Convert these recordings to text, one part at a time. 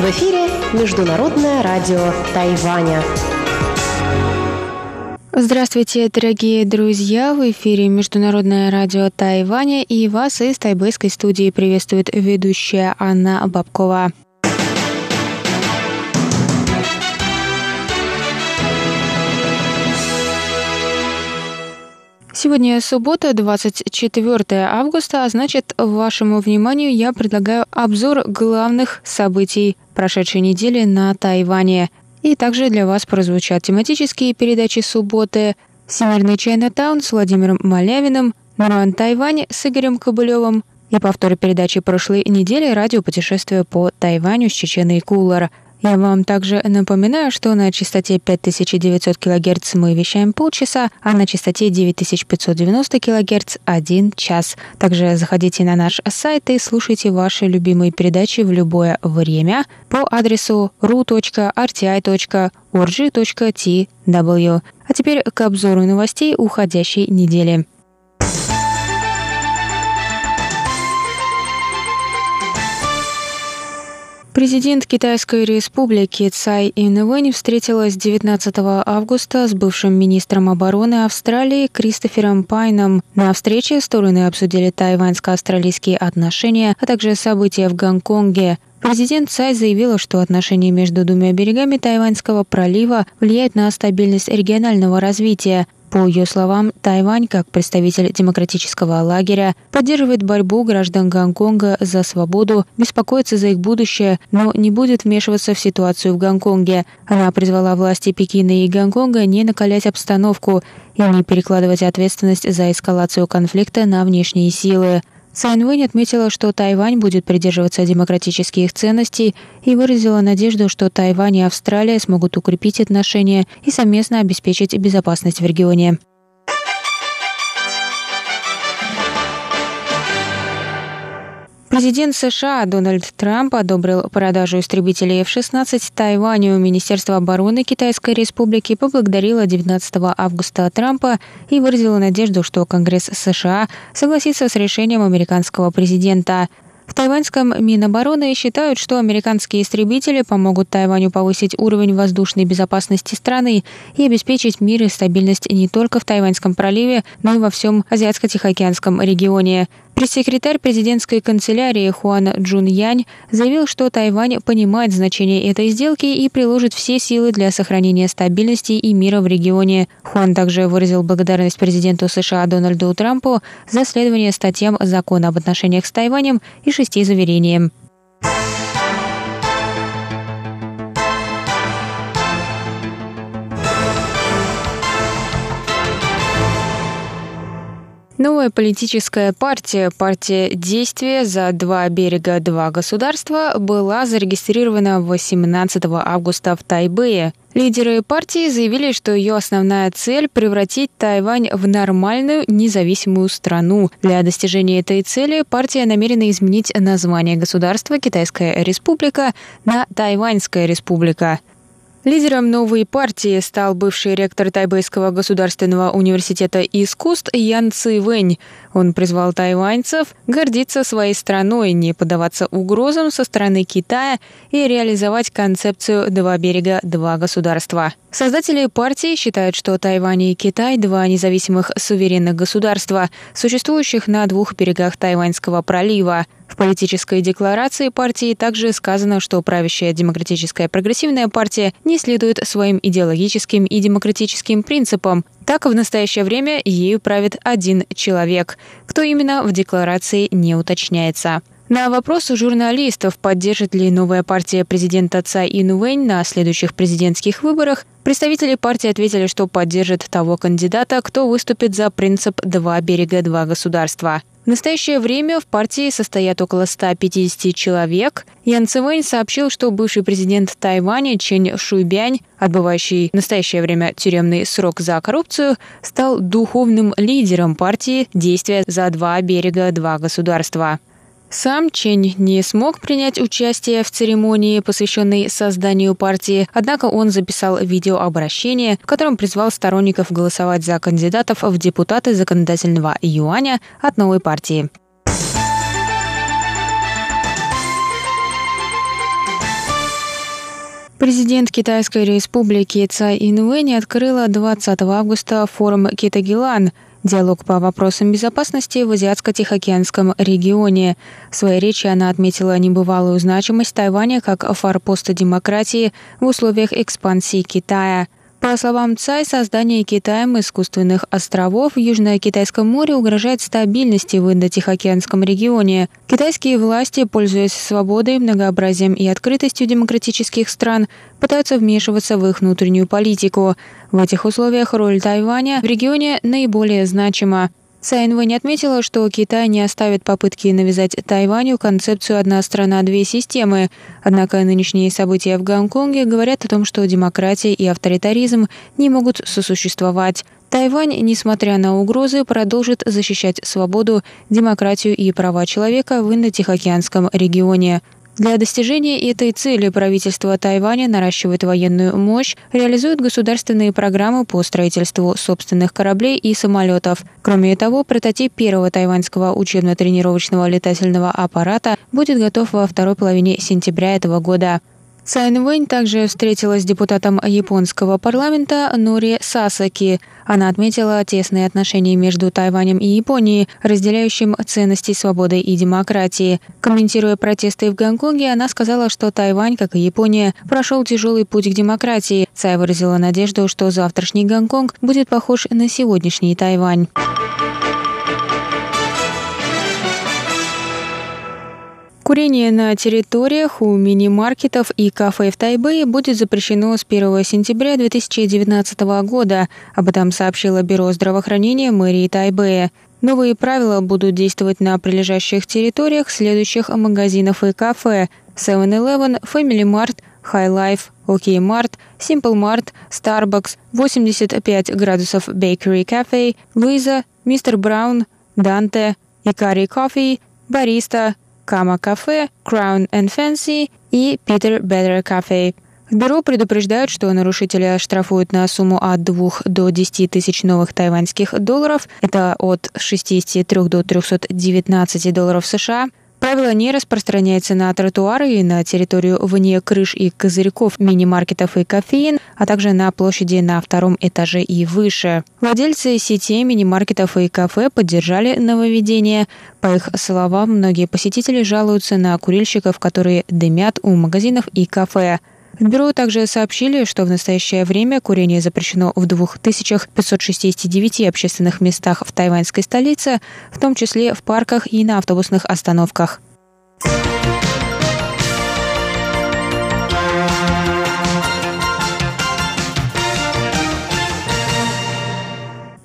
В эфире Международное радио Тайваня. Здравствуйте, дорогие друзья! В эфире Международное радио Тайваня и вас из тайбэйской студии приветствует ведущая Анна Бабкова. Сегодня суббота, 24 августа, а значит, вашему вниманию я предлагаю обзор главных событий прошедшей недели на Тайване. И также для вас прозвучат тематические передачи субботы «Всемирный Чайнатаун» с Владимиром Малявиным, «Нуан Тайвань» с Игорем Кобылевым и повтор передачи прошлой недели «Радиопутешествие по Тайваню» с Чеченой Кулар – я вам также напоминаю, что на частоте 5900 кГц мы вещаем полчаса, а на частоте 9590 кГц – один час. Также заходите на наш сайт и слушайте ваши любимые передачи в любое время по адресу ru.rti.org.tw. А теперь к обзору новостей уходящей недели. Президент Китайской республики Цай Инвэнь встретилась 19 августа с бывшим министром обороны Австралии Кристофером Пайном. На встрече стороны обсудили тайваньско-австралийские отношения, а также события в Гонконге. Президент Цай заявила, что отношения между двумя берегами Тайваньского пролива влияют на стабильность регионального развития. По ее словам, Тайвань, как представитель демократического лагеря, поддерживает борьбу граждан Гонконга за свободу, беспокоится за их будущее, но не будет вмешиваться в ситуацию в Гонконге. Она призвала власти Пекина и Гонконга не накалять обстановку и не перекладывать ответственность за эскалацию конфликта на внешние силы. Цайн Вэнь отметила, что Тайвань будет придерживаться демократических ценностей и выразила надежду, что Тайвань и Австралия смогут укрепить отношения и совместно обеспечить безопасность в регионе. Президент США Дональд Трамп одобрил продажу истребителей F-16 Тайваню. Министерство обороны Китайской Республики поблагодарило 19 августа Трампа и выразило надежду, что Конгресс США согласится с решением американского президента. В тайваньском Минобороны считают, что американские истребители помогут Тайваню повысить уровень воздушной безопасности страны и обеспечить мир и стабильность не только в Тайваньском проливе, но и во всем Азиатско-Тихоокеанском регионе. Пресс-секретарь президентской канцелярии Хуан Джун Янь заявил, что Тайвань понимает значение этой сделки и приложит все силы для сохранения стабильности и мира в регионе. Хуан также выразил благодарность президенту США Дональду Трампу за следование статьям закона об отношениях с Тайванем и шести заверениям. Новая политическая партия, партия «Действия за два берега, два государства» была зарегистрирована 18 августа в Тайбэе. Лидеры партии заявили, что ее основная цель – превратить Тайвань в нормальную независимую страну. Для достижения этой цели партия намерена изменить название государства Китайская республика на Тайваньская республика. Лидером новой партии стал бывший ректор Тайбэйского государственного университета искусств Ян Ци Вэнь. Он призвал тайваньцев гордиться своей страной, не поддаваться угрозам со стороны Китая и реализовать концепцию «два берега, два государства». Создатели партии считают, что Тайвань и Китай – два независимых суверенных государства, существующих на двух берегах Тайваньского пролива. Политической декларации партии также сказано, что правящая демократическая прогрессивная партия не следует своим идеологическим и демократическим принципам. Так, в настоящее время ею правит один человек. Кто именно, в декларации не уточняется. На вопрос у журналистов, поддержит ли новая партия президента Цай Инуэнь на следующих президентских выборах, представители партии ответили, что поддержат того кандидата, кто выступит за принцип «два берега, два государства». В настоящее время в партии состоят около 150 человек. Ян Цивэнь сообщил, что бывший президент Тайваня Чен Шуйбянь, отбывающий в настоящее время тюремный срок за коррупцию, стал духовным лидером партии «Действия за два берега, два государства». Сам Чень не смог принять участие в церемонии, посвященной созданию партии, однако он записал видеообращение, в котором призвал сторонников голосовать за кандидатов в депутаты законодательного юаня от новой партии. Президент Китайской республики Цай Инвэнь открыла 20 августа форум Китагилан – Диалог по вопросам безопасности в Азиатско-Тихоокеанском регионе. В своей речи она отметила небывалую значимость Тайваня как форпоста демократии в условиях экспансии Китая – по словам Цай, создание Китаем искусственных островов в Южно-Китайском море угрожает стабильности в Индо-Тихоокеанском регионе. Китайские власти, пользуясь свободой, многообразием и открытостью демократических стран, пытаются вмешиваться в их внутреннюю политику. В этих условиях роль Тайваня в регионе наиболее значима. Цай не отметила, что Китай не оставит попытки навязать Тайваню концепцию «одна страна, две системы». Однако нынешние события в Гонконге говорят о том, что демократия и авторитаризм не могут сосуществовать. Тайвань, несмотря на угрозы, продолжит защищать свободу, демократию и права человека в Индо-Тихоокеанском регионе. Для достижения этой цели правительство Тайваня наращивает военную мощь, реализует государственные программы по строительству собственных кораблей и самолетов. Кроме того, прототип первого тайваньского учебно-тренировочного летательного аппарата будет готов во второй половине сентября этого года. Цайн Вэнь также встретилась с депутатом японского парламента Нори Сасаки. Она отметила тесные отношения между Тайванем и Японией, разделяющим ценности свободы и демократии. Комментируя протесты в Гонконге, она сказала, что Тайвань, как и Япония, прошел тяжелый путь к демократии. Цай выразила надежду, что завтрашний Гонконг будет похож на сегодняшний Тайвань. Курение на территориях у мини-маркетов и кафе в Тайбэе будет запрещено с 1 сентября 2019 года. Об этом сообщило Бюро здравоохранения мэрии Тайбэя. Новые правила будут действовать на прилежащих территориях следующих магазинов и кафе 7-Eleven, Family Mart, High Life, OK Mart, Simple Mart, Starbucks, 85 градусов Bakery Cafe, Luisa, Mr. Brown, Dante, Ikari Coffee, Barista, Kama Cafe, Crown and Fancy и Peter Better Cafe. В бюро предупреждают, что нарушители оштрафуют на сумму от 2 до 10 тысяч новых тайваньских долларов, это от 63 до 319 долларов США, Правило не распространяется на тротуары и на территорию вне крыш и козырьков мини-маркетов и кофеин, а также на площади на втором этаже и выше. Владельцы сетей мини-маркетов и кафе поддержали нововведение. По их словам, многие посетители жалуются на курильщиков, которые дымят у магазинов и кафе. В бюро также сообщили, что в настоящее время курение запрещено в 2569 общественных местах в тайваньской столице, в том числе в парках и на автобусных остановках.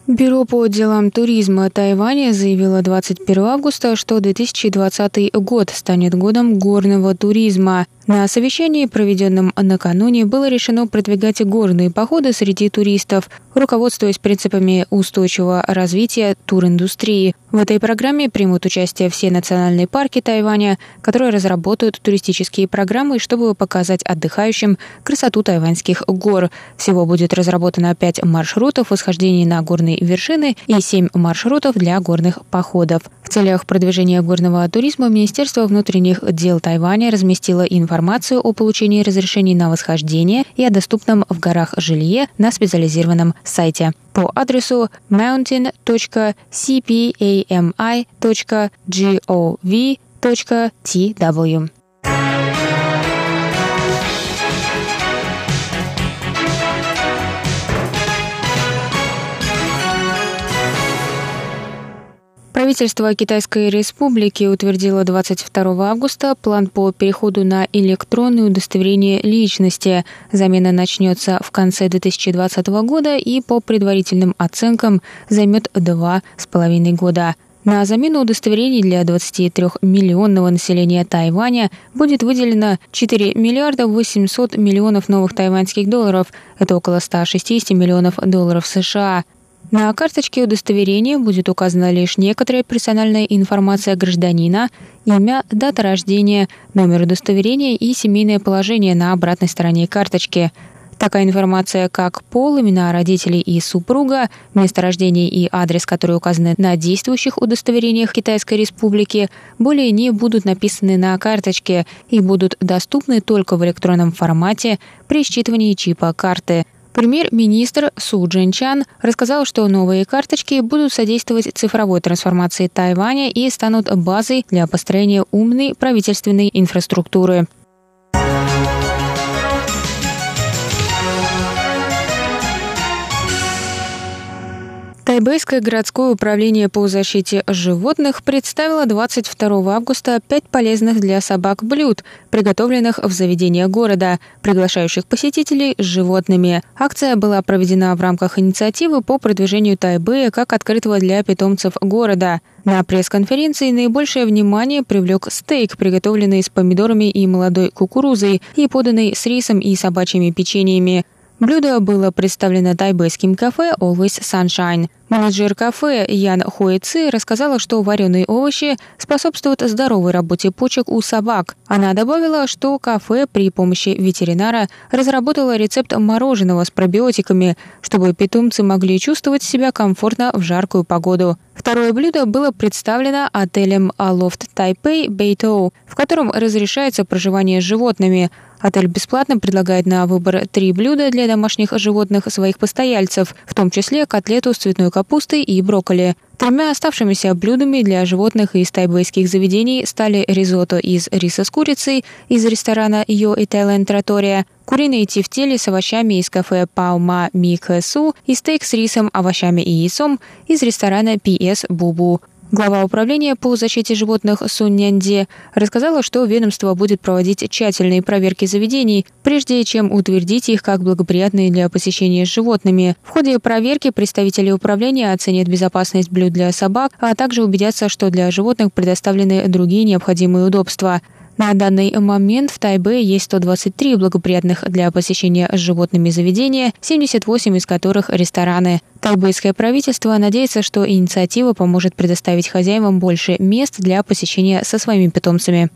Бюро по делам туризма Тайваня заявило 21 августа, что 2020 год станет годом горного туризма. На совещании, проведенном накануне, было решено продвигать горные походы среди туристов, руководствуясь принципами устойчивого развития туриндустрии. В этой программе примут участие все национальные парки Тайваня, которые разработают туристические программы, чтобы показать отдыхающим красоту тайваньских гор. Всего будет разработано 5 маршрутов восхождений на горные вершины и 7 маршрутов для горных походов. Целях продвижения горного туризма Министерство внутренних дел Тайваня разместило информацию о получении разрешений на восхождение и о доступном в горах жилье на специализированном сайте по адресу mountain.cpami.gov.tw. Правительство Китайской Республики утвердило 22 августа план по переходу на электронное удостоверение личности. Замена начнется в конце 2020 года и по предварительным оценкам займет два с половиной года. На замену удостоверений для 23-миллионного населения Тайваня будет выделено 4 миллиарда 800 миллионов новых тайваньских долларов. Это около 160 миллионов долларов США. На карточке удостоверения будет указана лишь некоторая персональная информация гражданина, имя, дата рождения, номер удостоверения и семейное положение на обратной стороне карточки. Такая информация, как пол, имена родителей и супруга, место рождения и адрес, которые указаны на действующих удостоверениях Китайской Республики, более не будут написаны на карточке и будут доступны только в электронном формате при считывании чипа карты – Премьер-министр Су Джинчан рассказал, что новые карточки будут содействовать цифровой трансформации Тайваня и станут базой для построения умной правительственной инфраструктуры. Тайбэйское городское управление по защите животных представило 22 августа пять полезных для собак блюд, приготовленных в заведениях города, приглашающих посетителей с животными. Акция была проведена в рамках инициативы по продвижению Тайбэя как открытого для питомцев города. На пресс-конференции наибольшее внимание привлек стейк, приготовленный с помидорами и молодой кукурузой и поданный с рисом и собачьими печеньями. Блюдо было представлено тайбэйским кафе Always Sunshine. Менеджер кафе Ян Хуэци рассказала, что вареные овощи способствуют здоровой работе почек у собак. Она добавила, что кафе при помощи ветеринара разработало рецепт мороженого с пробиотиками, чтобы питомцы могли чувствовать себя комфортно в жаркую погоду. Второе блюдо было представлено отелем Aloft Taipei Beito, в котором разрешается проживание с животными – Отель бесплатно предлагает на выбор три блюда для домашних животных своих постояльцев, в том числе котлету с цветной капустой и брокколи. Тремя оставшимися блюдами для животных из тайбэйских заведений стали ризотто из риса с курицей из ресторана Йо Italian Trattoria, куриные тефтели с овощами из кафе Паума Ми Су и стейк с рисом, овощами и яйцом из ресторана PS Бубу. Глава управления по защите животных Сун рассказала, что ведомство будет проводить тщательные проверки заведений, прежде чем утвердить их как благоприятные для посещения с животными. В ходе проверки представители управления оценят безопасность блюд для собак, а также убедятся, что для животных предоставлены другие необходимые удобства. На данный момент в Тайбе есть 123 благоприятных для посещения животными заведения, 78 из которых рестораны. Тайбэйское правительство надеется, что инициатива поможет предоставить хозяевам больше мест для посещения со своими питомцами.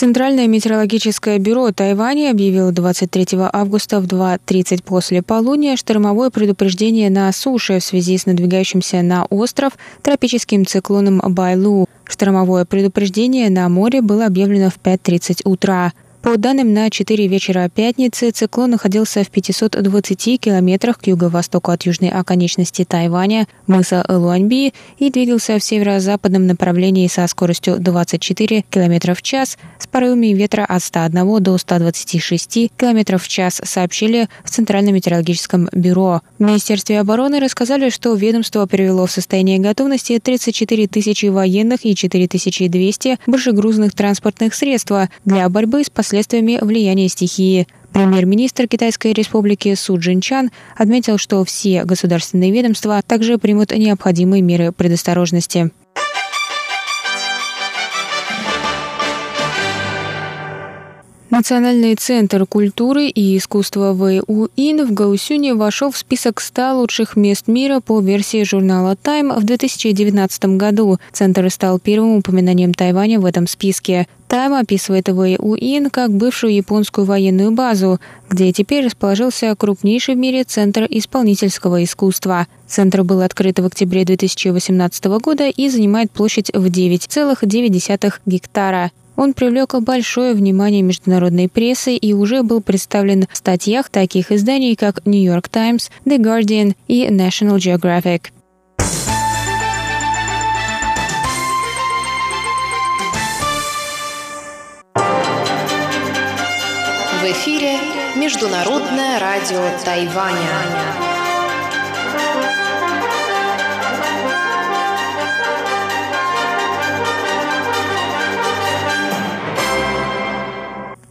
Центральное метеорологическое бюро Тайваня объявило 23 августа в 2.30 после полудня штормовое предупреждение на суше в связи с надвигающимся на остров тропическим циклоном Байлу. Штормовое предупреждение на море было объявлено в 5.30 утра. По данным на 4 вечера пятницы, циклон находился в 520 километрах к юго-востоку от южной оконечности Тайваня, мыса Луаньби, и двигался в северо-западном направлении со скоростью 24 км в час с порывами ветра от 101 до 126 км в час, сообщили в Центральном метеорологическом бюро. В Министерстве обороны рассказали, что ведомство привело в состояние готовности 34 тысячи военных и 4200 большегрузных транспортных средств для борьбы с последствиями последствиями влияния стихии. Премьер-министр Китайской республики Су Джинчан отметил, что все государственные ведомства также примут необходимые меры предосторожности. Национальный центр культуры и искусства ВУИН в Гаусюне вошел в список 100 лучших мест мира по версии журнала Time в 2019 году. Центр стал первым упоминанием Тайваня в этом списке. Time описывает ВУИН как бывшую японскую военную базу, где теперь расположился крупнейший в мире центр исполнительского искусства. Центр был открыт в октябре 2018 года и занимает площадь в 9,9 гектара. Он привлек большое внимание международной прессы и уже был представлен в статьях таких изданий, как New York Times, The Guardian и National Geographic. В эфире Международное радио Тайваня.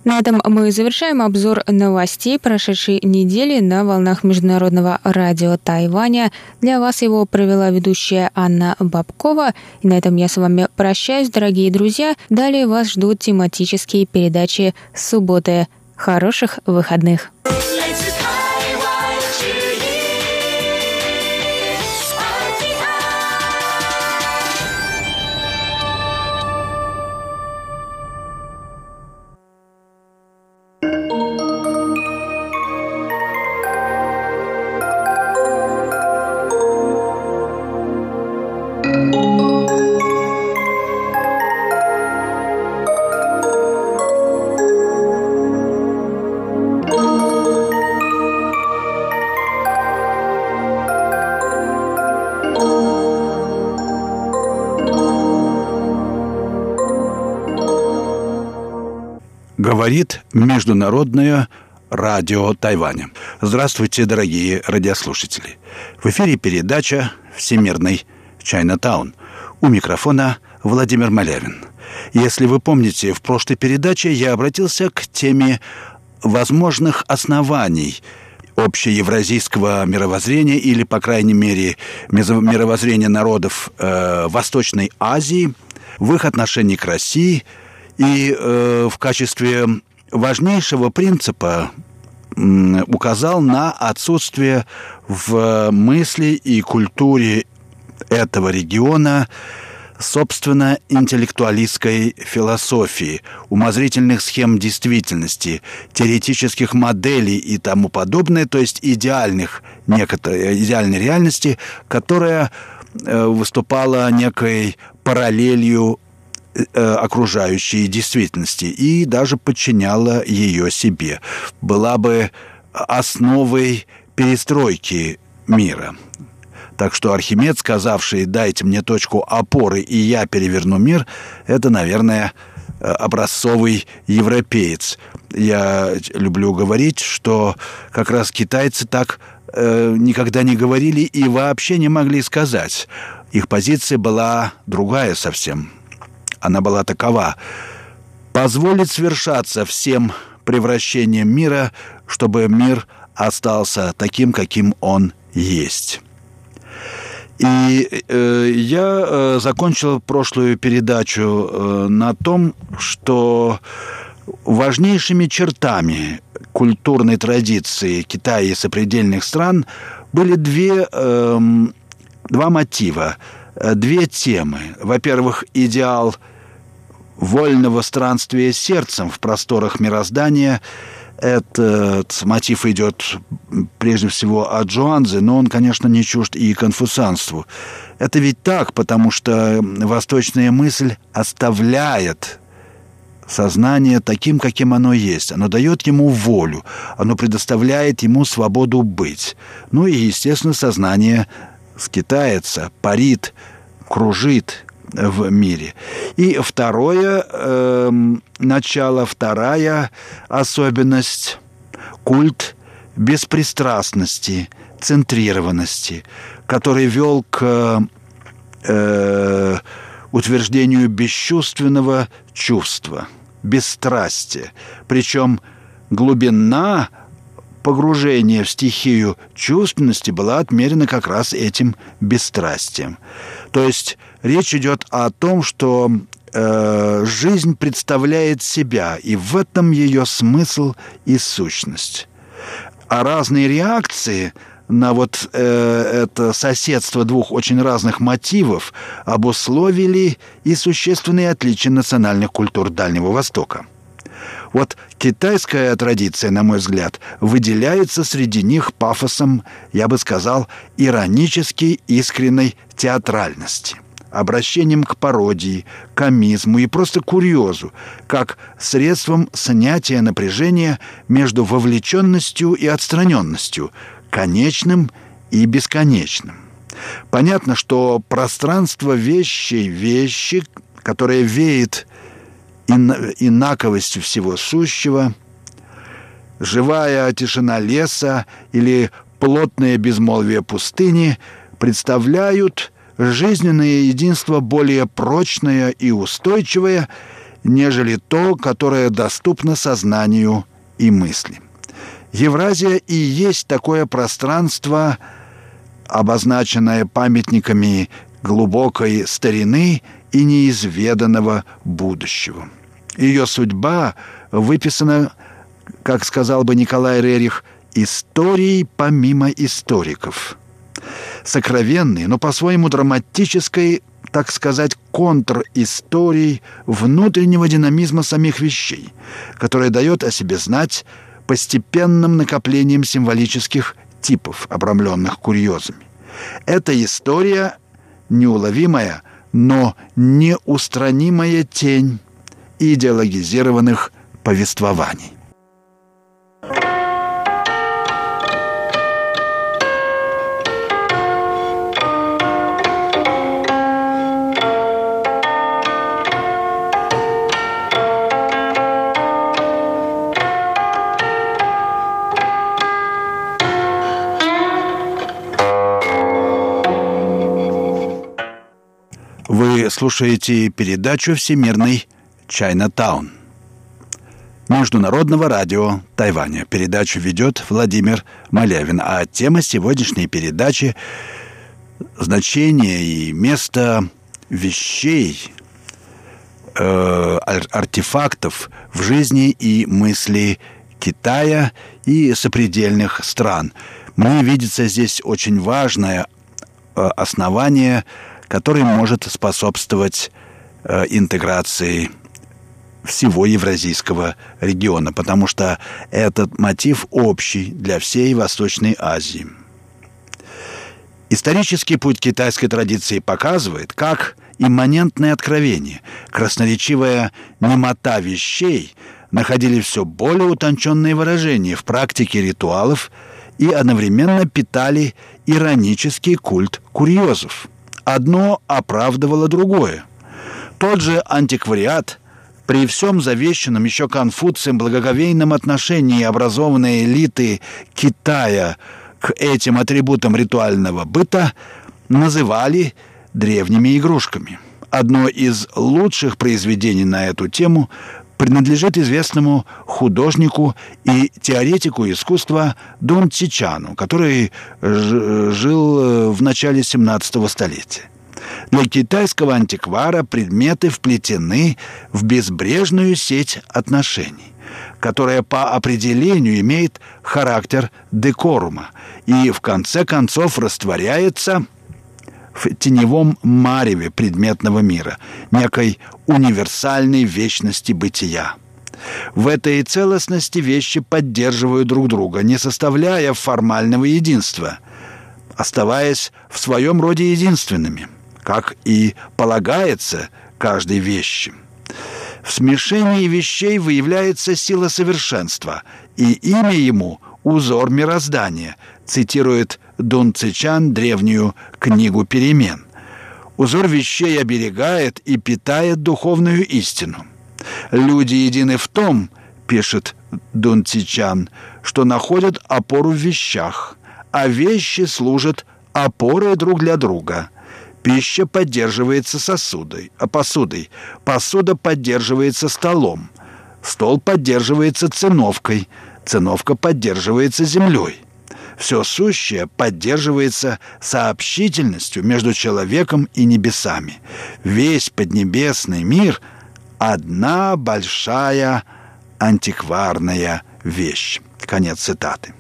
На этом мы завершаем обзор новостей прошедшей недели на волнах Международного радио Тайваня. Для вас его провела ведущая Анна Бабкова. И на этом я с вами прощаюсь, дорогие друзья. Далее вас ждут тематические передачи субботы. Хороших выходных! Говорит Международное радио Тайваня. Здравствуйте, дорогие радиослушатели. В эфире передача «Всемирный Чайнатаун». У микрофона Владимир Малявин. Если вы помните, в прошлой передаче я обратился к теме возможных оснований общеевразийского мировоззрения или, по крайней мере, мировоззрения народов э, Восточной Азии в их отношении к России – и э, в качестве важнейшего принципа указал на отсутствие в мысли и культуре этого региона собственно, интеллектуалистской философии, умозрительных схем действительности, теоретических моделей и тому подобное, то есть идеальных, некоторой, идеальной реальности, которая э, выступала некой параллелью окружающей действительности и даже подчиняла ее себе. Была бы основой перестройки мира. Так что Архимед, сказавший «дайте мне точку опоры, и я переверну мир», это, наверное, образцовый европеец. Я люблю говорить, что как раз китайцы так э, никогда не говорили и вообще не могли сказать. Их позиция была другая совсем она была такова. Позволить свершаться всем превращением мира, чтобы мир остался таким, каким он есть. И э, я э, закончил прошлую передачу э, на том, что важнейшими чертами культурной традиции Китая и сопредельных стран были две, э, два мотива, две темы. Во-первых, идеал – вольного странствия сердцем в просторах мироздания. Этот мотив идет прежде всего от Джуанзе, но он, конечно, не чужд и конфуцианству. Это ведь так, потому что восточная мысль оставляет сознание таким, каким оно есть. Оно дает ему волю, оно предоставляет ему свободу быть. Ну и, естественно, сознание скитается, парит, кружит, в мире. И второе э, начало, вторая особенность – культ беспристрастности, центрированности, который вел к э, утверждению бесчувственного чувства, бесстрастия. Причем глубина погружения в стихию чувственности была отмерена как раз этим бесстрастием. То есть речь идет о том, что э, жизнь представляет себя, и в этом ее смысл и сущность. А разные реакции на вот э, это соседство двух очень разных мотивов обусловили и существенные отличия национальных культур Дальнего Востока. Вот китайская традиция, на мой взгляд, выделяется среди них пафосом, я бы сказал, иронически искренней театральности – обращением к пародии, комизму и просто курьезу, как средством снятия напряжения между вовлеченностью и отстраненностью, конечным и бесконечным. Понятно, что пространство вещей, вещи, которое веет инаковостью всего сущего, живая тишина леса или плотное безмолвие пустыни представляют – жизненное единство более прочное и устойчивое, нежели то, которое доступно сознанию и мысли. Евразия и есть такое пространство, обозначенное памятниками глубокой старины и неизведанного будущего. Ее судьба выписана, как сказал бы Николай Рерих, историей помимо историков. Сокровенной, но по-своему драматической, так сказать, контр-историей внутреннего динамизма самих вещей, которая дает о себе знать постепенным накоплением символических типов, обрамленных курьезами. Эта история неуловимая, но неустранимая тень идеологизированных повествований. Вы слушаете передачу «Всемирный Чайна-таун». Международного радио Тайваня. Передачу ведет Владимир Малявин. А тема сегодняшней передачи – значение и место вещей, э, артефактов в жизни и мысли Китая и сопредельных стран. Мне видится здесь очень важное э, основание – который может способствовать э, интеграции всего Евразийского региона, потому что этот мотив общий для всей Восточной Азии. Исторический путь китайской традиции показывает, как имманентные откровения, красноречивая немота вещей находили все более утонченные выражения в практике ритуалов и одновременно питали иронический культ курьезов – Одно оправдывало другое. Тот же антиквариат, при всем завещанном еще Конфуцием благоговейном отношении образованной элиты Китая к этим атрибутам ритуального быта, называли древними игрушками. Одно из лучших произведений на эту тему принадлежит известному художнику и теоретику искусства Дон Тичану, который жил э, в начале 17 столетия. Для китайского антиквара предметы вплетены в безбрежную сеть отношений, которая по определению имеет характер декорума и в конце концов растворяется – в теневом мареве предметного мира, некой универсальной вечности бытия. В этой целостности вещи поддерживают друг друга, не составляя формального единства, оставаясь в своем роде единственными, как и полагается каждой вещи. В смешении вещей выявляется сила совершенства, и имя ему – узор мироздания, цитирует Дун Цичан древнюю книгу перемен. Узор вещей оберегает и питает духовную истину. Люди едины в том, пишет Дун Цичан, что находят опору в вещах, а вещи служат опорой друг для друга. Пища поддерживается сосудой, а посудой. Посуда поддерживается столом. Стол поддерживается циновкой. Циновка поддерживается землей. Все сущее поддерживается сообщительностью между человеком и небесами. Весь поднебесный мир — одна большая антикварная вещь. Конец цитаты.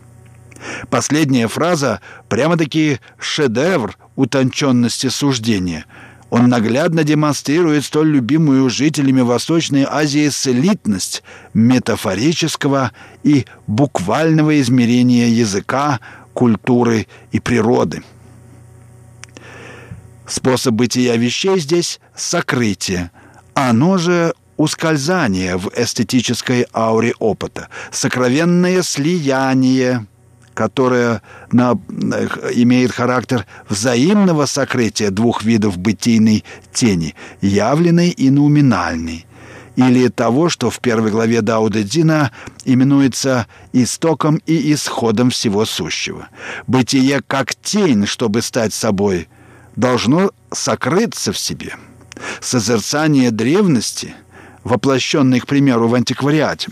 Последняя фраза прямо-таки шедевр утонченности суждения — он наглядно демонстрирует столь любимую жителями Восточной Азии слитность метафорического и буквального измерения языка, культуры и природы. Способ бытия вещей здесь — сокрытие. Оно же ускользание в эстетической ауре опыта, сокровенное слияние — которая на, имеет характер взаимного сокрытия двух видов бытийной тени, явленной и нуминальной, или того, что в первой главе Дауда Дина именуется истоком и исходом всего сущего. Бытие как тень, чтобы стать собой, должно сокрыться в себе. Созерцание древности воплощенный, к примеру, в антиквариате.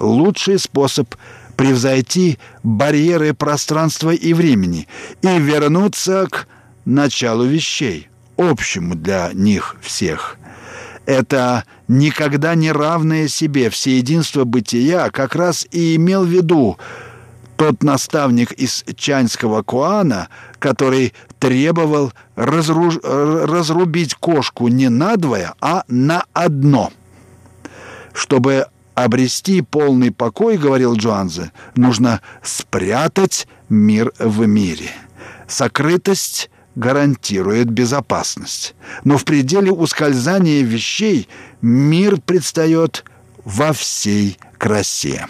Лучший способ превзойти барьеры пространства и времени и вернуться к началу вещей, общему для них всех. Это никогда не равное себе всеединство бытия как раз и имел в виду тот наставник из Чаньского Куана, который требовал разру... разрубить кошку не надвое, а на одно. Чтобы обрести полный покой, говорил Джуанзе, нужно спрятать мир в мире. Сокрытость гарантирует безопасность. Но в пределе ускользания вещей мир предстает во всей красе.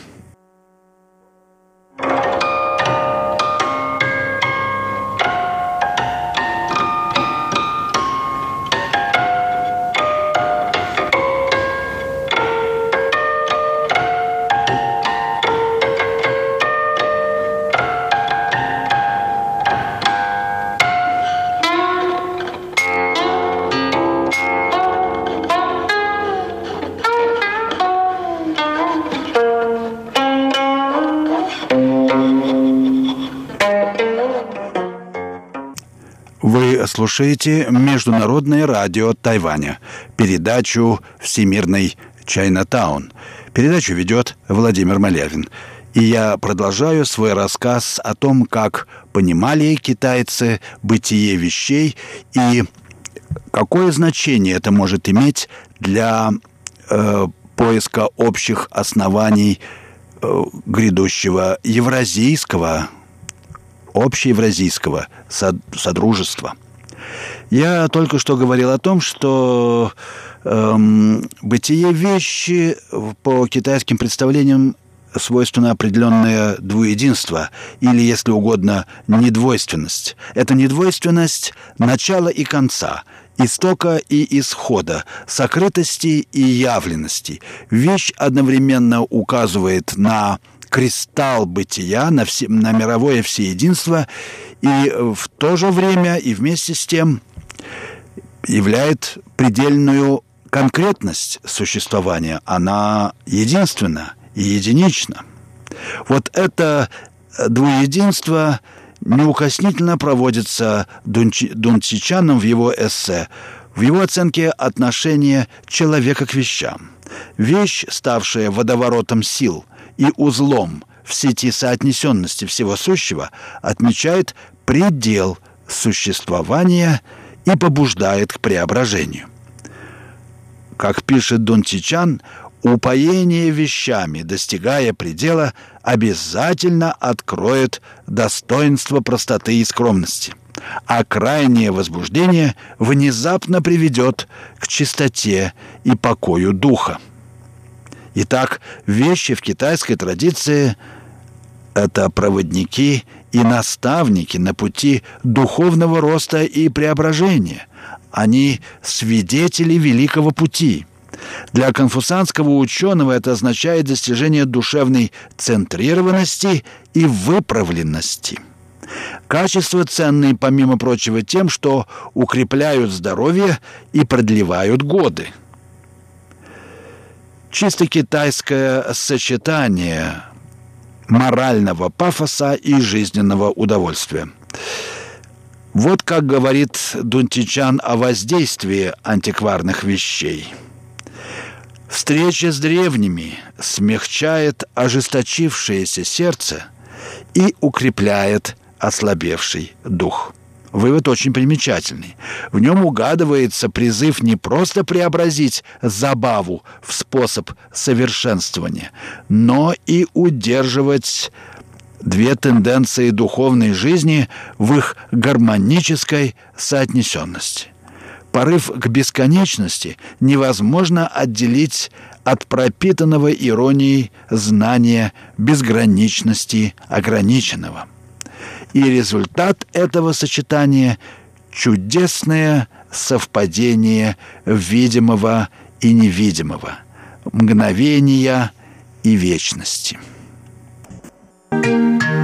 Слушаете Международное радио Тайваня, передачу «Всемирный Чайнатаун». Передачу ведет Владимир Малявин. И я продолжаю свой рассказ о том, как понимали китайцы бытие вещей и какое значение это может иметь для э, поиска общих оснований э, грядущего евразийского, общеевразийского содружества – я только что говорил о том, что эм, бытие вещи по китайским представлениям свойственно определенное двуединство, или, если угодно, недвойственность. Это недвойственность начала и конца, истока и исхода, сокрытости и явленности. Вещь одновременно указывает на кристалл бытия, на, все, на мировое всеединство, и в то же время и вместе с тем являет предельную конкретность существования. Она единственна и единична. Вот это двуединство неукоснительно проводится Дунчичаном в его эссе, в его оценке отношения человека к вещам. Вещь, ставшая водоворотом сил и узлом в сети соотнесенности всего сущего, отмечает предел существования – и побуждает к преображению. Как пишет Дун Тичан, упоение вещами, достигая предела, обязательно откроет достоинство простоты и скромности, а крайнее возбуждение внезапно приведет к чистоте и покою духа. Итак, вещи в китайской традиции – это проводники и наставники на пути духовного роста и преображения. Они свидетели великого пути. Для конфуцианского ученого это означает достижение душевной центрированности и выправленности. Качества ценные, помимо прочего, тем, что укрепляют здоровье и продлевают годы. Чисто китайское сочетание морального пафоса и жизненного удовольствия. Вот как говорит Дунтичан о воздействии антикварных вещей. Встреча с древними смягчает ожесточившееся сердце и укрепляет ослабевший дух. Вывод очень примечательный. В нем угадывается призыв не просто преобразить забаву в способ совершенствования, но и удерживать две тенденции духовной жизни в их гармонической соотнесенности. Порыв к бесконечности невозможно отделить от пропитанного иронией знания безграничности ограниченного. И результат этого сочетания – чудесное совпадение видимого и невидимого, мгновения и вечности. Вы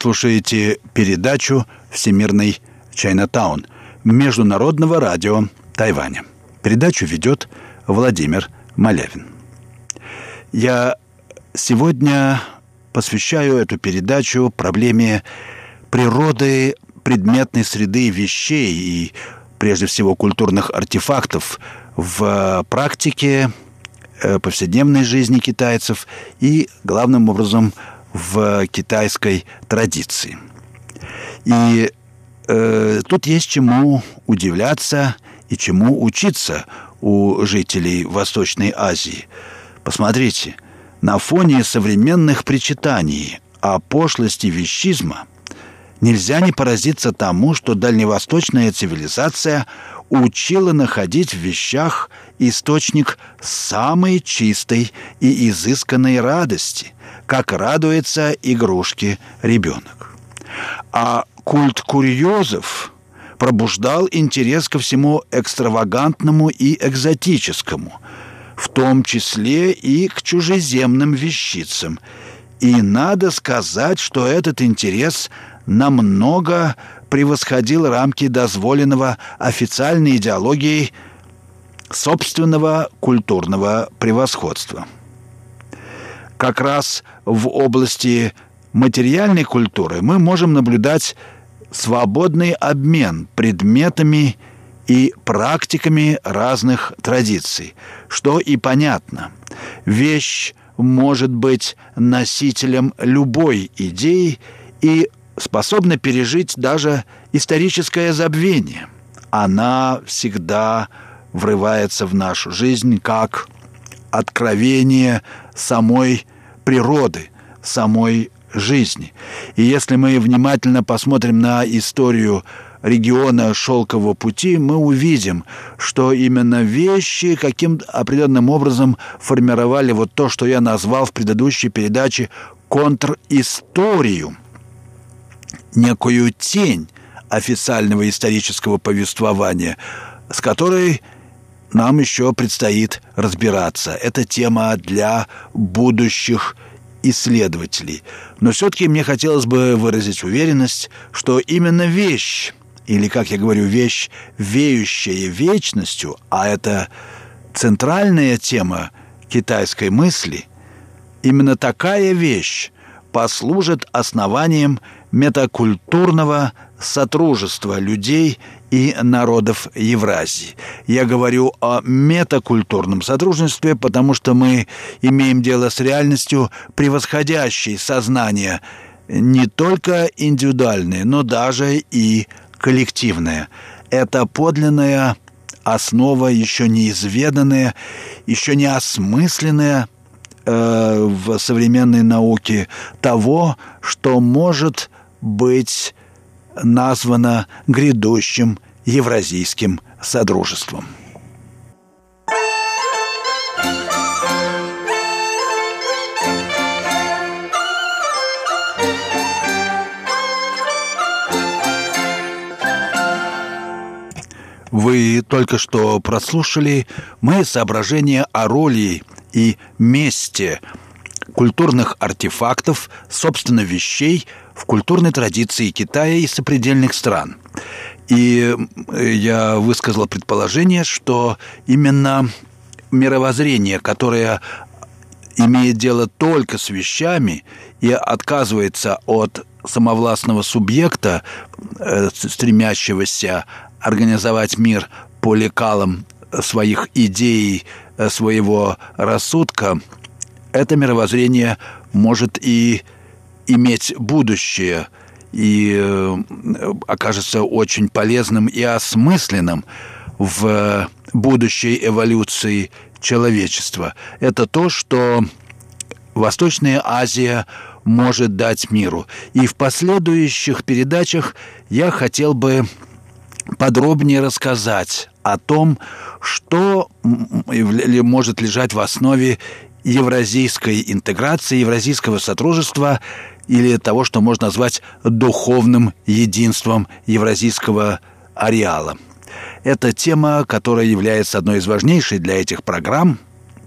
слушаете передачу «Всемирный Чайнатаун» Международного радио Тайваня. Передачу ведет Владимир Малявин. Я сегодня посвящаю эту передачу проблеме природы предметной среды вещей и, прежде всего, культурных артефактов в практике э, повседневной жизни китайцев и, главным образом, в китайской традиции. И э, тут есть чему удивляться и чему учиться у жителей Восточной Азии. Посмотрите, на фоне современных причитаний о пошлости вещизма нельзя не поразиться тому, что дальневосточная цивилизация учила находить в вещах источник самой чистой и изысканной радости – как радуется игрушке ребенок. А культ курьезов пробуждал интерес ко всему экстравагантному и экзотическому, в том числе и к чужеземным вещицам. И надо сказать, что этот интерес намного превосходил рамки дозволенного официальной идеологией собственного культурного превосходства как раз в области материальной культуры мы можем наблюдать свободный обмен предметами и практиками разных традиций, что и понятно. Вещь может быть носителем любой идеи и способна пережить даже историческое забвение. Она всегда врывается в нашу жизнь как откровение самой природы, самой жизни. И если мы внимательно посмотрим на историю региона Шелкового пути, мы увидим, что именно вещи каким определенным образом формировали вот то, что я назвал в предыдущей передаче контристорию, некую тень официального исторического повествования, с которой нам еще предстоит разбираться. Это тема для будущих исследователей. Но все-таки мне хотелось бы выразить уверенность, что именно вещь, или, как я говорю, вещь, веющая вечностью, а это центральная тема китайской мысли, именно такая вещь послужит основанием метакультурного сотрудничества людей и народов Евразии. Я говорю о метакультурном сотрудничестве, потому что мы имеем дело с реальностью, превосходящей сознание не только индивидуальное, но даже и коллективное. Это подлинная основа, еще неизведанная, еще не осмысленная э, в современной науке того, что может быть названо грядущим Евразийским Содружеством. Вы только что прослушали мои соображения о роли и месте культурных артефактов, собственно, вещей в культурной традиции Китая и сопредельных стран. И я высказал предположение, что именно мировоззрение, которое имеет дело только с вещами и отказывается от самовластного субъекта, э, стремящегося организовать мир по лекалам своих идей, э, своего рассудка, это мировоззрение может и иметь будущее и э, окажется очень полезным и осмысленным в будущей эволюции человечества. Это то, что Восточная Азия может дать миру. И в последующих передачах я хотел бы подробнее рассказать о том, что может лежать в основе евразийской интеграции, евразийского сотрудничества или того, что можно назвать духовным единством евразийского ареала. Это тема, которая является одной из важнейших для этих программ,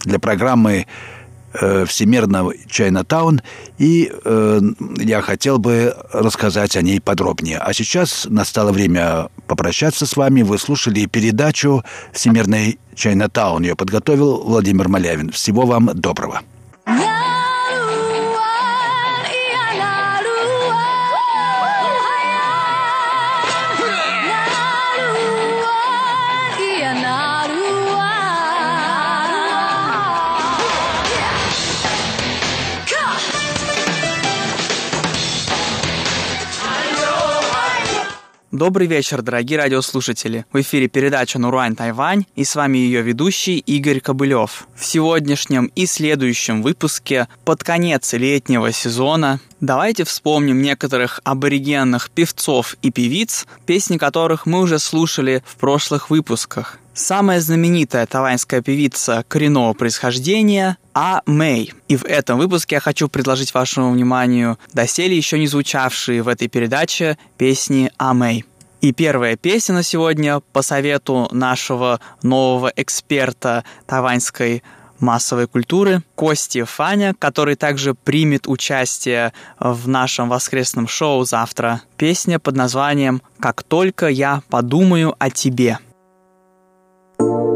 для программы э, Всемирного Чайнатаун, и э, я хотел бы рассказать о ней подробнее. А сейчас настало время попрощаться с вами. Вы слушали передачу «Всемирный Чайнатаун». Ее подготовил Владимир Малявин. Всего вам доброго. Добрый вечер, дорогие радиослушатели. В эфире передача «Нуруань Тайвань» и с вами ее ведущий Игорь Кобылев. В сегодняшнем и следующем выпуске под конец летнего сезона давайте вспомним некоторых аборигенных певцов и певиц, песни которых мы уже слушали в прошлых выпусках. Самая знаменитая тайваньская певица коренного происхождения А. Мэй. И в этом выпуске я хочу предложить вашему вниманию доселе еще не звучавшие в этой передаче песни А. Мэй. И первая песня на сегодня по совету нашего нового эксперта тайваньской массовой культуры Кости Фаня, который также примет участие в нашем воскресном шоу завтра. Песня под названием «Как только я подумаю о тебе». 就好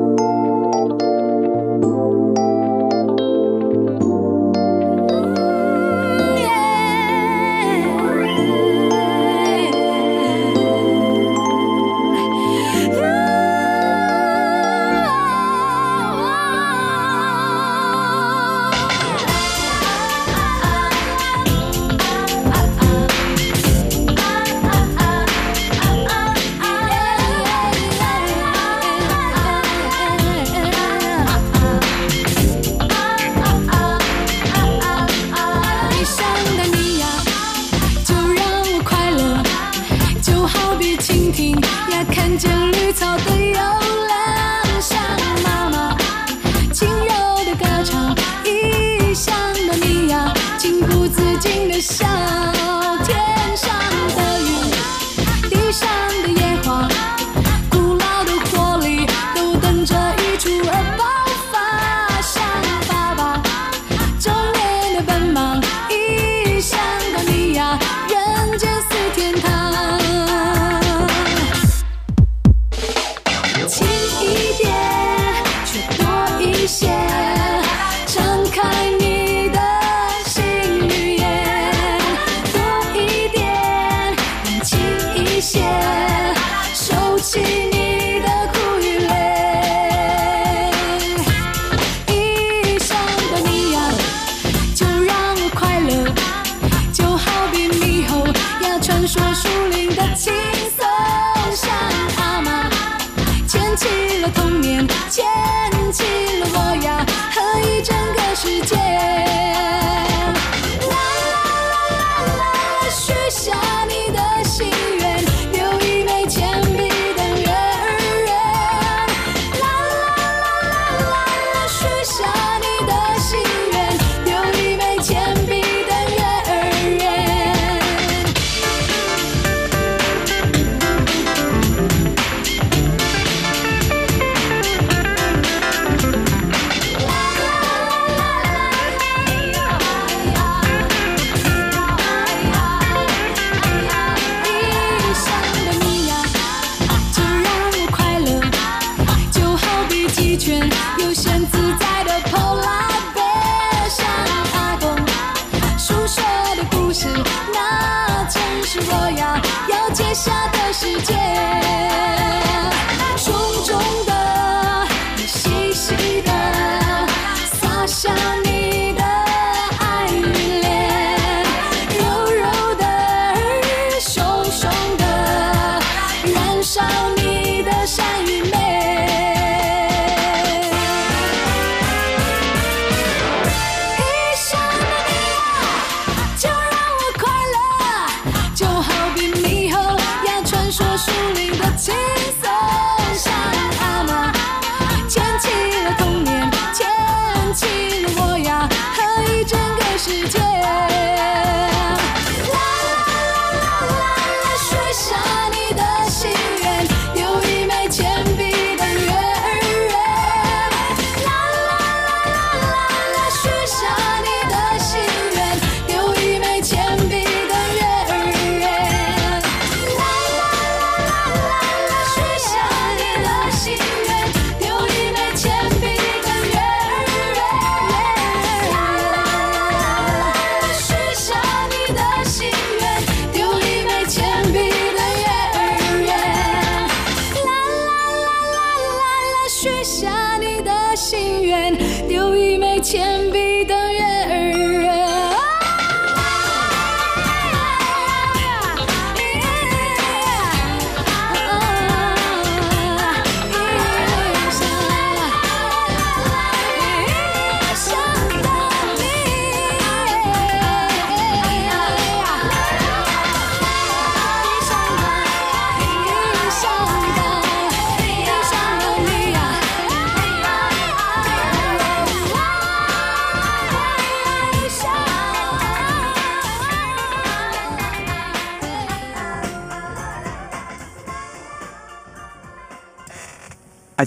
空灵的琴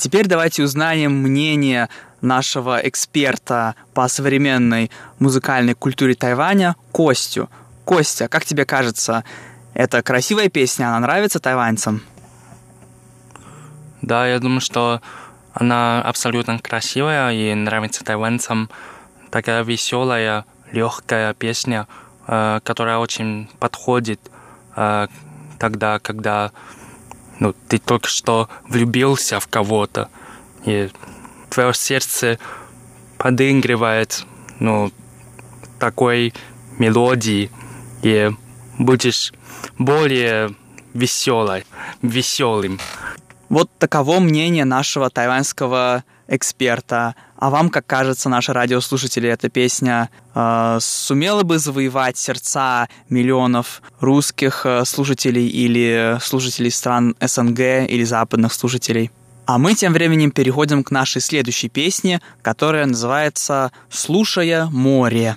теперь давайте узнаем мнение нашего эксперта по современной музыкальной культуре Тайваня Костю. Костя, как тебе кажется, это красивая песня, она нравится тайваньцам? Да, я думаю, что она абсолютно красивая и нравится тайваньцам. Такая веселая, легкая песня, э, которая очень подходит э, тогда, когда ну, ты только что влюбился в кого-то, и твое сердце подыгрывает ну, такой мелодии, и будешь более веселой, веселым. Вот таково мнение нашего тайваньского эксперта. А вам, как кажется, наши радиослушатели, эта песня э, сумела бы завоевать сердца миллионов русских э, слушателей или слушателей стран СНГ или западных слушателей? А мы тем временем переходим к нашей следующей песне, которая называется «Слушая море».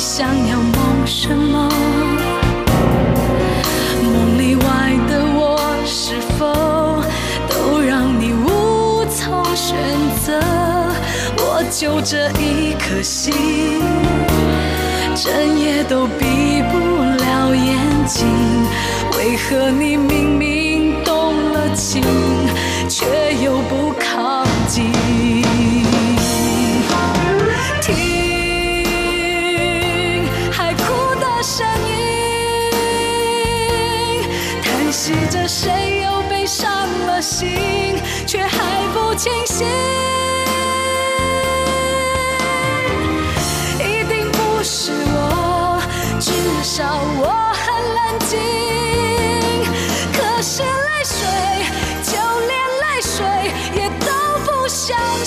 想要梦什么？梦里外的我，是否都让你无从选择？我就这一颗心，整夜都闭不了眼睛。为何你明明动了情，却又不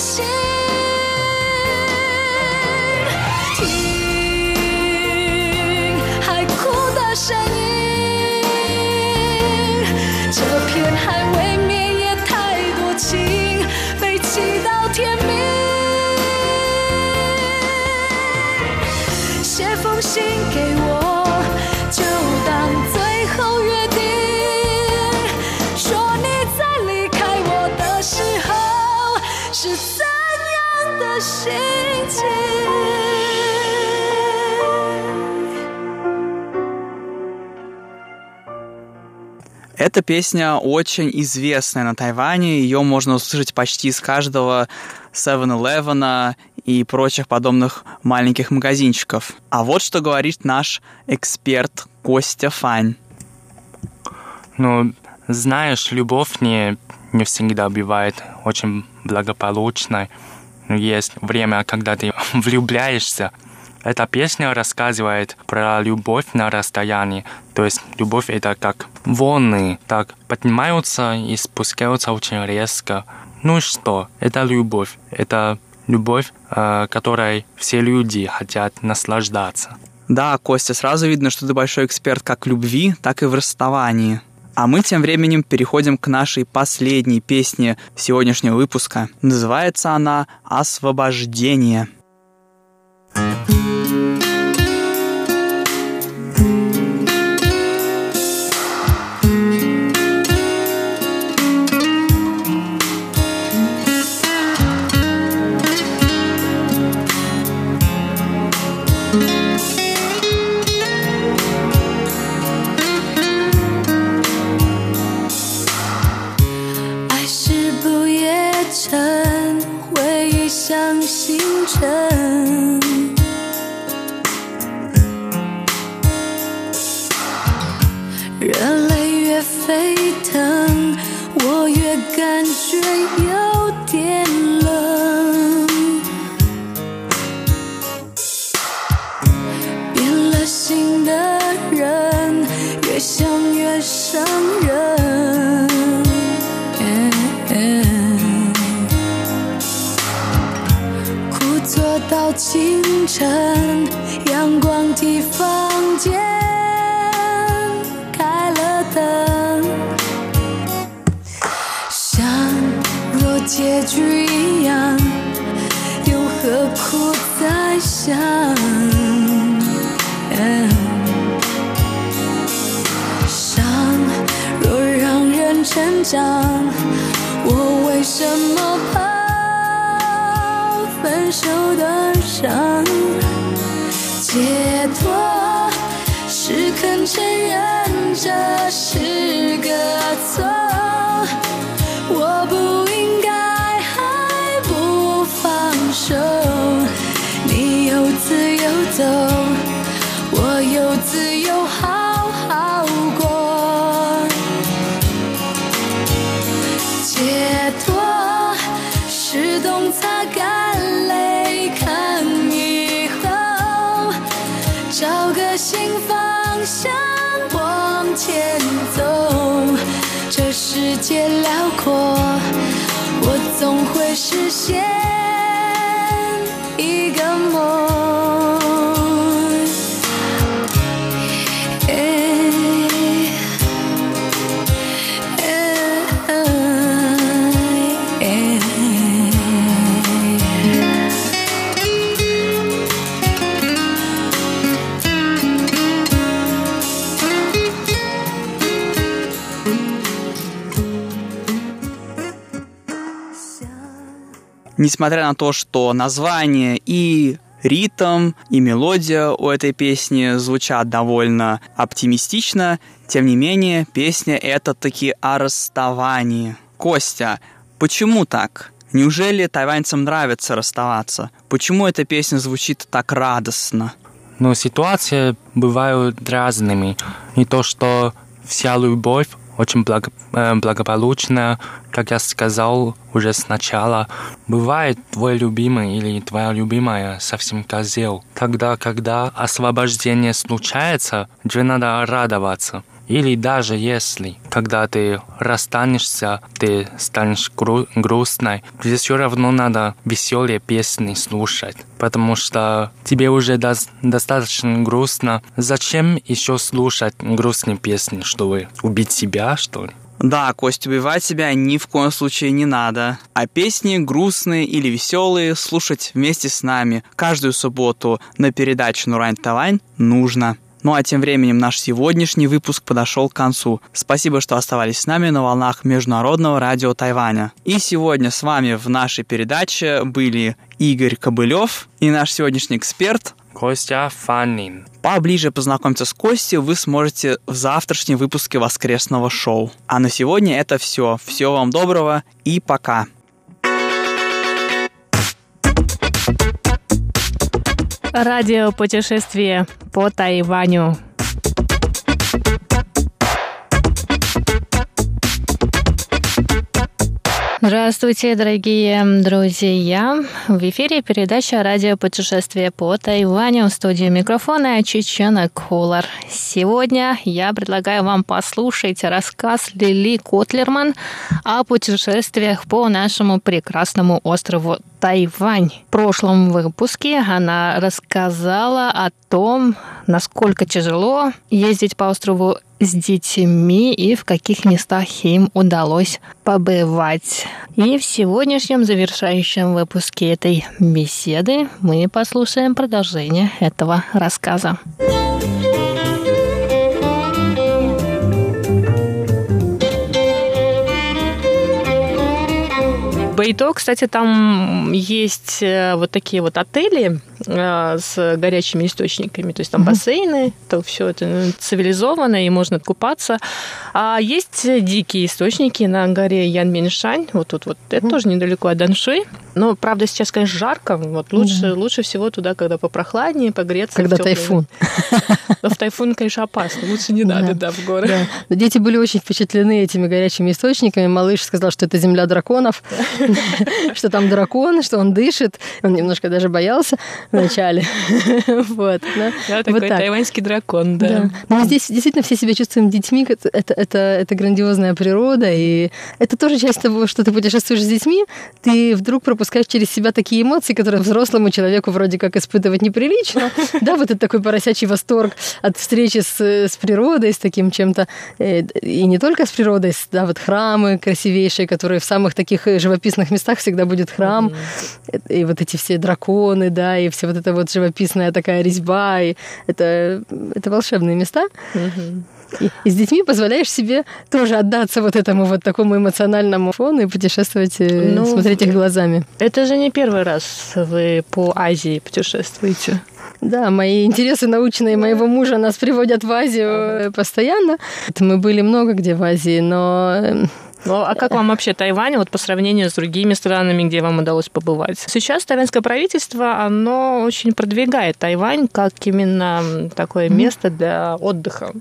心听海哭的声音这片海未免也太多情悲泣到天明。写封信给我。Эта песня очень известная на Тайване, ее можно услышать почти из каждого 7-Eleven и прочих подобных маленьких магазинчиков. А вот что говорит наш эксперт Костя Фань. Ну, знаешь, любовь не, не всегда бывает очень благополучной. Есть время, когда ты влюбляешься, эта песня рассказывает про любовь на расстоянии. То есть любовь это как волны, так поднимаются и спускаются очень резко. Ну что? Это любовь. Это любовь, э, которой все люди хотят наслаждаться. Да, Костя, сразу видно, что ты большой эксперт как в любви, так и в расставании. А мы тем временем переходим к нашей последней песне сегодняшнего выпуска. Называется она «Освобождение». 热泪越沸腾我越感觉有点冷。变了心的人越想越伤人。到清晨，阳光替房间开了灯。像若结局一样，又何苦再想？伤若让人成长，我为什么怕分手的伤？解脱是肯承认这是个错。我不应该还不放手，你有自由走，界辽阔，我总会实现一个梦。Несмотря на то, что название и ритм, и мелодия у этой песни звучат довольно оптимистично, тем не менее, песня это таки о расставании. Костя, почему так? Неужели тайваньцам нравится расставаться? Почему эта песня звучит так радостно? Но ситуации бывают разными. И то, что вся любовь очень благо- э, благополучная, как я сказал уже сначала, бывает твой любимый или твоя любимая совсем козел. Тогда, когда освобождение случается, тебе надо радоваться. Или даже если, когда ты расстанешься, ты станешь гру- грустной, тебе все равно надо веселые песни слушать, потому что тебе уже дос- достаточно грустно. Зачем еще слушать грустные песни, чтобы убить себя, что ли? Да, Кость, убивать себя ни в коем случае не надо. А песни грустные или веселые слушать вместе с нами каждую субботу на передаче Нурайн Тавань нужно. Ну а тем временем наш сегодняшний выпуск подошел к концу. Спасибо, что оставались с нами на волнах Международного радио Тайваня. И сегодня с вами в нашей передаче были Игорь Кобылев и наш сегодняшний эксперт Костя Фаннин. Поближе познакомиться с Костей вы сможете в завтрашнем выпуске воскресного шоу. А на сегодня это все. Всего вам доброго и пока. Радио путешествие по Тайваню. Здравствуйте, дорогие друзья! В эфире передача «Радио путешествие по Тайваню» в студии микрофона Чечена Кулар. Сегодня я предлагаю вам послушать рассказ Лили Котлерман о путешествиях по нашему прекрасному острову Тайвань. В прошлом выпуске она рассказала о том, насколько тяжело ездить по острову с детьми и в каких местах им удалось побывать. И в сегодняшнем завершающем выпуске этой беседы мы послушаем продолжение этого рассказа. Бейто, кстати, там есть э, вот такие вот отели э, с горячими источниками, то есть там бассейны, то все это цивилизованно и можно купаться. А есть дикие источники на горе Янминшань, вот тут вот, это тоже недалеко от Данши. Но, правда, сейчас, конечно, жарко, вот лучше, лучше всего туда, когда попрохладнее, погреться. Когда тайфун. Но в тайфун, конечно, опасно. Лучше не надо, да, в горы. Дети были очень впечатлены этими горячими источниками. Малыш сказал, что это земля драконов, что там дракон, что он дышит. Он немножко даже боялся вначале. Вот. Да, вот такой так. тайваньский дракон, да. Мы здесь действительно все себя чувствуем детьми. Это, грандиозная природа. И это тоже часть того, что ты путешествуешь с детьми. Ты вдруг пропускаешь через себя такие эмоции, которые взрослому человеку вроде как испытывать неприлично. Да, вот это такой поросячий восторг от встречи с, с природой, с таким чем-то. э, И не только с природой, да, вот храмы красивейшие, которые в самых таких э, живописных местах всегда будет храм. И вот эти все драконы, да, и все вот эта вот живописная такая резьба. И это, это волшебные места. И, и с детьми позволяешь себе тоже отдаться вот этому вот такому эмоциональному фону и путешествовать, э, Ну, смотреть их глазами. Это же не первый раз вы по Азии путешествуете. Да, мои интересы научные моего мужа нас приводят в Азию э, постоянно. Мы были много где в Азии, но э, Ну, а как вам вообще Тайвань вот по сравнению с другими странами, где вам удалось побывать? Сейчас тайваньское правительство, оно очень продвигает Тайвань как именно такое место для отдыха.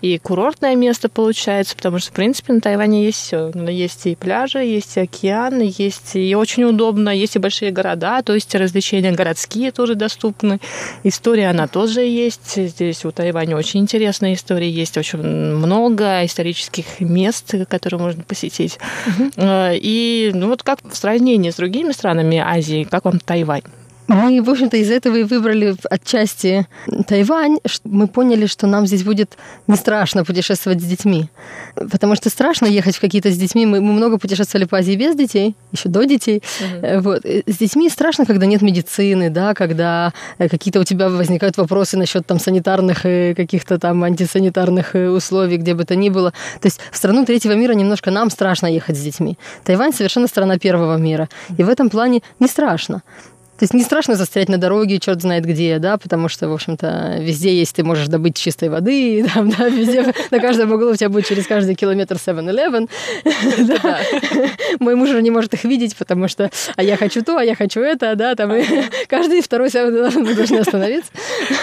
И курортное место получается, потому что, в принципе, на Тайване есть все. Есть и пляжи, есть и океан, есть и очень удобно, есть и большие города, то есть развлечения городские тоже доступны. История, она тоже есть. Здесь у Тайваня очень интересная история. Есть очень много исторических мест, которые можно посетить. Э, И ну, вот как в сравнении с другими странами Азии, как вам Тайвань? Мы, в общем-то, из этого и выбрали отчасти Тайвань. Мы поняли, что нам здесь будет не страшно путешествовать с детьми. Потому что страшно ехать в какие-то с детьми. Мы, мы много путешествовали по Азии без детей, еще до детей. Э, Вот. Э, С детьми страшно, когда нет медицины, да, когда э, какие-то у тебя возникают вопросы насчет там санитарных э, каких-то там антисанитарных условий, где бы то ни было. То есть в страну третьего мира немножко нам страшно ехать с детьми. Тайвань совершенно страна первого мира. И в этом плане не страшно. То есть не страшно застрять на дороге, черт знает где, да, потому что, в общем-то, везде есть, ты можешь добыть чистой воды, там, да, везде, на каждом углу у тебя будет через каждый километр 7-Eleven. Да. Мой муж уже не может их видеть, потому что, а я хочу то, а я хочу это, да, там, и каждый второй 7-Eleven мы должны остановиться.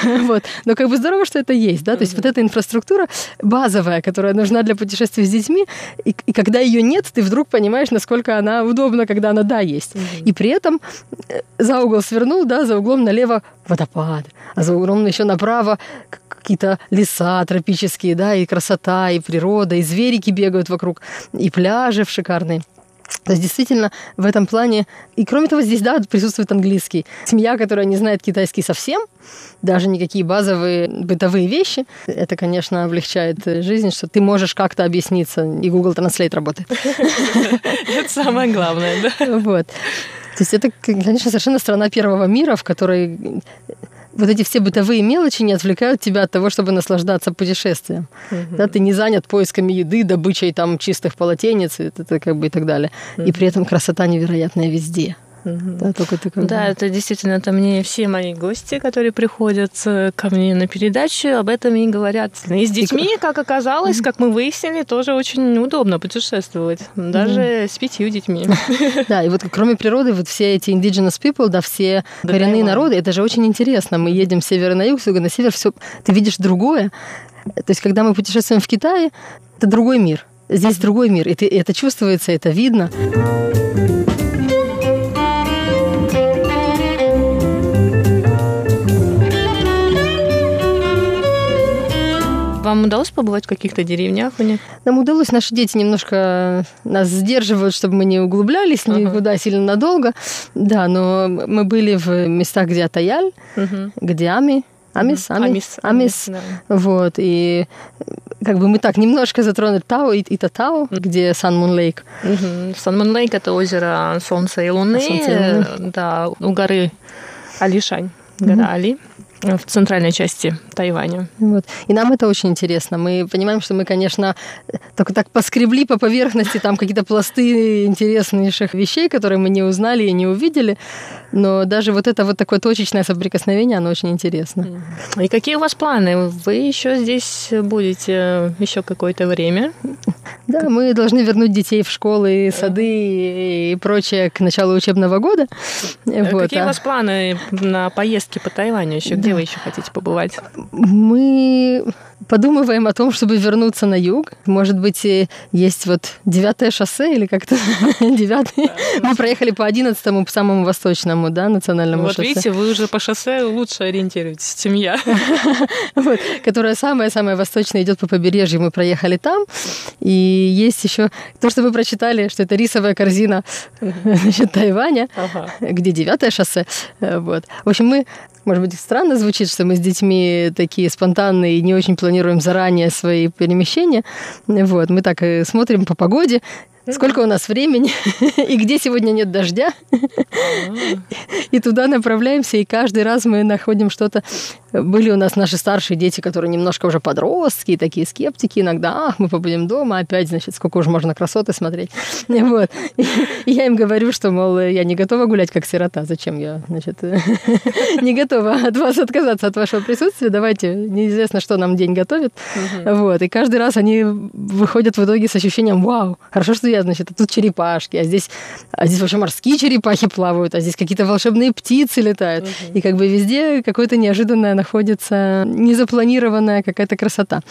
Вот. Но как бы здорово, что это есть, да, то есть вот эта инфраструктура базовая, которая нужна для путешествий с детьми, и, и когда ее нет, ты вдруг понимаешь, насколько она удобна, когда она, да, есть. И при этом э, за угол свернул, да, за углом налево водопад, а за углом еще направо какие-то леса тропические, да, и красота, и природа, и зверики бегают вокруг, и пляжи шикарные. То есть действительно в этом плане... И кроме того, здесь, да, присутствует английский. Семья, которая не знает китайский совсем, даже никакие базовые бытовые вещи, это, конечно, облегчает жизнь, что ты можешь как-то объясниться, и Google Translate работает. Это самое главное, да? Вот. То есть это, конечно, совершенно страна первого мира, в которой вот эти все бытовые мелочи не отвлекают тебя от того, чтобы наслаждаться путешествием. Да, ты не занят поисками еды, добычей там чистых полотенец, и, это, как бы и так далее. И при этом красота невероятная везде. Да, только ты как Да, это действительно, это мне все мои гости, которые приходят э, ко мне на передачу, об этом и говорят. И с детьми, как оказалось, как мы выяснили, тоже очень удобно путешествовать, даже с пятью детьми. Да, и вот кроме природы, вот все эти indigenous people, да, все коренные народы, это же очень интересно. Мы едем с севера на юг, с юга на север, все, ты видишь другое. То есть, когда мы путешествуем в Китае, это другой мир. Здесь другой мир, и, ты, это чувствуется, это видно. Вам удалось побывать в каких-то деревнях у них? Нам удалось, наши дети немножко нас сдерживают, чтобы мы не углублялись никуда сильно надолго. Да, но мы были в местах, где Атаяль, где Ами, Амис, Ами, Амис, Амис, Амис, да. вот, и как бы мы так немножко затронули Тао и, и Татао, где Сан Мун Лейк. Санмон Лейк – это озеро Солнца и Луны, Солнца и Луны. э, да, у горы Алишань, гора Али. В центральной части Тайваня. Вот. И нам это очень интересно. Мы понимаем, что мы, конечно, только так поскребли по поверхности там какие-то пласты интереснейших вещей, которые мы не узнали и не увидели. Но даже вот это вот такое точечное соприкосновение, оно очень интересно. И какие у вас планы? Вы еще здесь будете еще какое-то время? Да, мы должны вернуть детей в школы, сады и прочее к началу учебного года. Вот. Какие у вас планы на поездки по Тайваню еще? Где вы еще хотите побывать? Мы подумываем о том, чтобы вернуться на юг. Может быть, есть вот девятое шоссе или как-то девятый. Мы проехали по одиннадцатому, по самому восточному, да, национальному вот шоссе. Вот видите, вы уже по шоссе лучше ориентируетесь, чем я. Вот, которая самая-самая восточная идет по побережью. Мы проехали там. И есть еще то, что вы прочитали, что это рисовая корзина значит, Тайваня, ага. где девятое шоссе. Вот. В общем, мы может быть, странно звучит, что мы с детьми такие спонтанные и не очень планируем заранее свои перемещения. Вот, мы так и смотрим по погоде, сколько у нас времени и где сегодня нет дождя. И туда направляемся, и каждый раз мы находим что-то. Были у нас наши старшие дети, которые немножко уже подростки, такие скептики иногда. Ах, мы побудем дома, опять, значит, сколько уже можно красоты смотреть. Вот. И я им говорю, что, мол, я не готова гулять как сирота. Зачем я, значит, не готова от вас отказаться от вашего присутствия. Давайте, неизвестно, что нам день готовит. Вот. И каждый раз они выходят в итоге с ощущением, вау, хорошо, что я, значит, а тут черепашки, а здесь, а здесь вообще морские черепахи плавают, а здесь какие-то волшебные птицы летают. И как бы везде какое-то неожиданное находится незапланированная какая-то красота.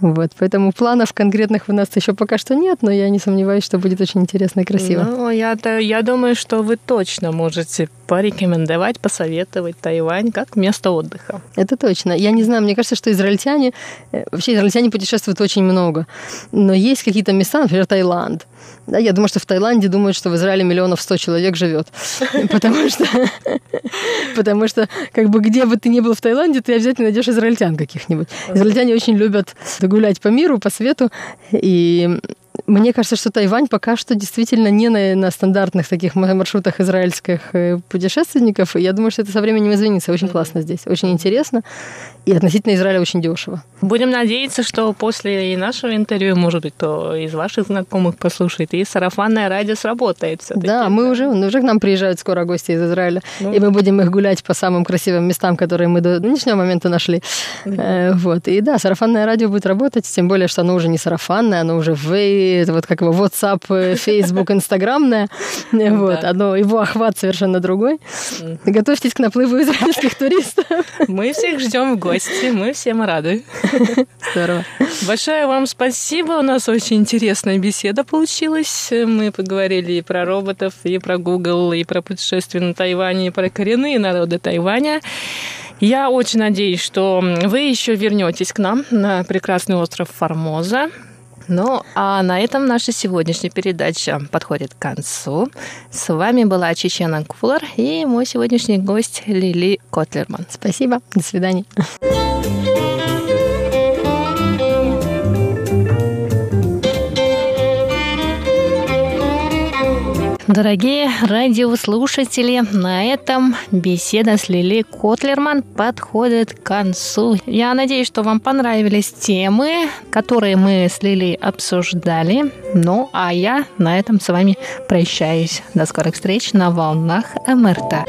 Вот, поэтому планов конкретных у нас еще пока что нет, но я не сомневаюсь, что будет очень интересно и красиво. Ну, я, я думаю, что вы точно можете порекомендовать, посоветовать Тайвань как место отдыха. Это точно. Я не знаю, мне кажется, что израильтяне, э, вообще израильтяне путешествуют очень много, но есть какие-то места, например, Таиланд. Да, я думаю, что в Таиланде думают, что в Израиле миллионов сто человек живет. Потому что, потому что, как бы, где бы ты ни был в Таиланде, ты обязательно найдешь израильтян каких-нибудь. Израильтяне очень любят гулять по миру, по свету, и мне кажется, что Тайвань пока что действительно не на, на стандартных таких маршрутах израильских э, путешественников. И я думаю, что это со временем изменится. Очень классно здесь, очень интересно. И относительно Израиля очень дешево. Будем надеяться, что после и нашего интервью, может быть, кто из ваших знакомых послушает, и сарафанное радио сработает все Да, мы да. уже, уже к нам приезжают скоро гости из Израиля. Ну. И мы будем их гулять по самым красивым местам, которые мы до нынешнего момента нашли. Mm-hmm. Вот. И да, сарафанное радио будет работать, тем более, что оно уже не сарафанное, оно уже в это вот как его WhatsApp, э, Facebook, Инстаграмное. Вот, одно, его охват совершенно другой. Готовьтесь к наплыву израильских туристов. Мы всех ждем в гости, мы всем рады. Здорово. Большое вам спасибо, у нас очень интересная беседа получилась. Мы поговорили и про роботов, и про Google, и про путешествие на Тайване, и про коренные народы Тайваня. Я очень надеюсь, что вы еще вернетесь к нам на прекрасный остров Формоза. Ну, а на этом наша сегодняшняя передача подходит к концу. С вами была Чечена Кулар и мой сегодняшний гость Лили Котлерман. Спасибо. До свидания. Дорогие радиослушатели, на этом беседа с Лили Котлерман подходит к концу. Я надеюсь, что вам понравились темы, которые мы с Лили обсуждали. Ну, а я на этом с вами прощаюсь. До скорых встреч на волнах МРТ.